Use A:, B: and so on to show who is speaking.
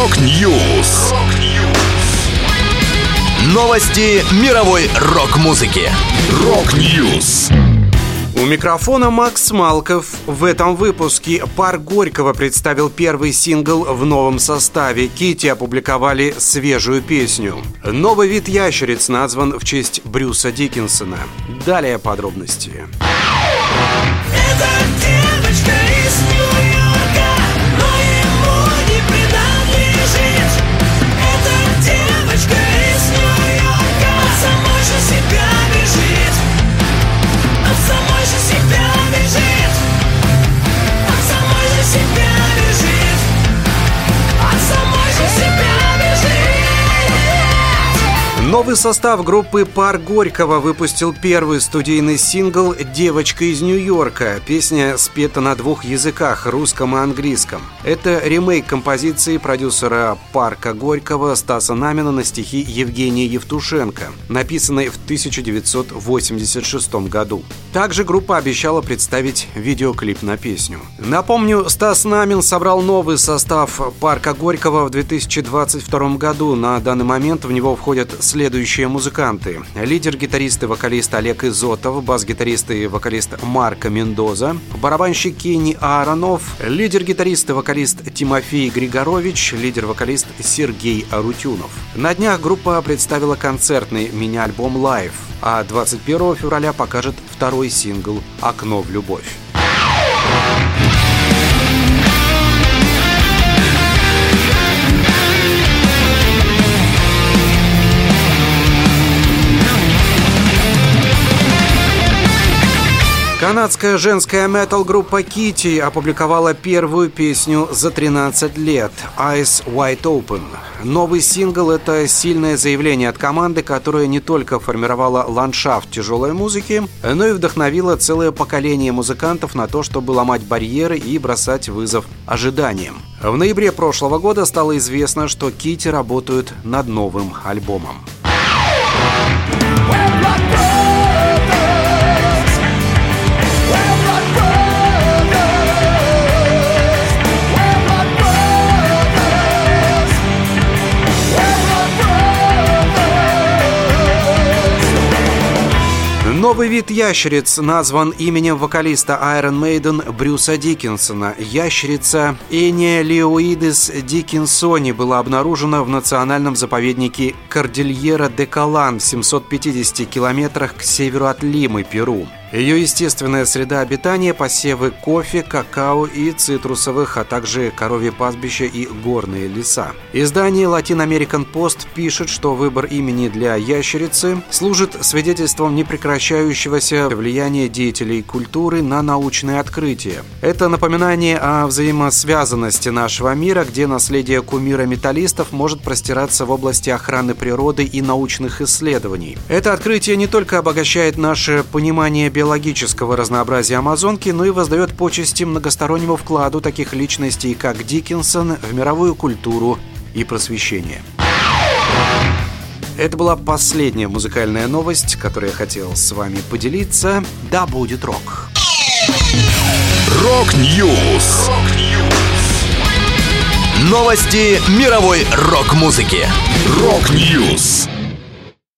A: Rock News. Новости мировой рок-музыки. Rock News.
B: У микрофона Макс Малков. В этом выпуске Парк Горького представил первый сингл в новом составе. Kittie опубликовали свежую песню. Новый вид ящериц назван в честь Брюса Дикинсона. Далее подробности.
C: Это
B: Новый состав группы «Пар Горького» выпустил первый студийный сингл «Девочка из Нью-Йорка». Песня спета на двух языках – русском и английском. Это ремейк композиции продюсера «Парка Горького» Стаса Намина на стихи Евгения Евтушенко, написанной в 1986 году. Также группа обещала представить видеоклип на песню. Напомню, Стас Намин собрал новый состав «Парка Горького» в 2022 году. На данный момент в него входят следующие музыканты. Лидер-гитарист и вокалист Олег Изотов, бас-гитарист и вокалист Марко Мендоза, барабанщик Кенни Ааронов, лидер-гитарист и вокалист Тимофей Григорович, лидер-вокалист Сергей Арутюнов. На днях группа представила концертный мини-альбом «Live», а 21 февраля покажет второй сингл «Окно в любовь». Канадская женская метал-группа Kitty опубликовала первую песню за 13 лет «Eyes Wide Open». Новый сингл – это сильное заявление от команды, которая не только формировала ландшафт тяжелой музыки, но и вдохновила целое поколение музыкантов на то, чтобы ломать барьеры и бросать вызов ожиданиям. В ноябре прошлого года стало известно, что Kitty работают над новым альбомом. Новый вид ящериц назван именем вокалиста Iron Maiden Брюса Диккенсона. Ящерица Эниалиоидес диккенсони была обнаружена в национальном заповеднике Кордильера де Калан в 750 километрах к северу от Лимы, Перу. Ее естественная среда обитания – посевы кофе, какао и цитрусовых, а также коровье пастбища и горные леса. Издание Latin American Post пишет, что выбор имени для ящерицы служит свидетельством непрекращающегося влияния деятелей культуры на научные открытия. Это напоминание о взаимосвязанности нашего мира, где наследие кумира металлистов может простираться в области охраны природы и научных исследований. Это открытие не только обогащает наше понимание биологического разнообразия Амазонки, но и воздает почести многостороннему вкладу таких личностей, как Дикинсон, в мировую культуру и просвещение. Это была последняя музыкальная новость, которую я хотел с вами поделиться. Да будет рок!
A: Rock News. Новости мировой рок-музыки. Рок-Ньюс.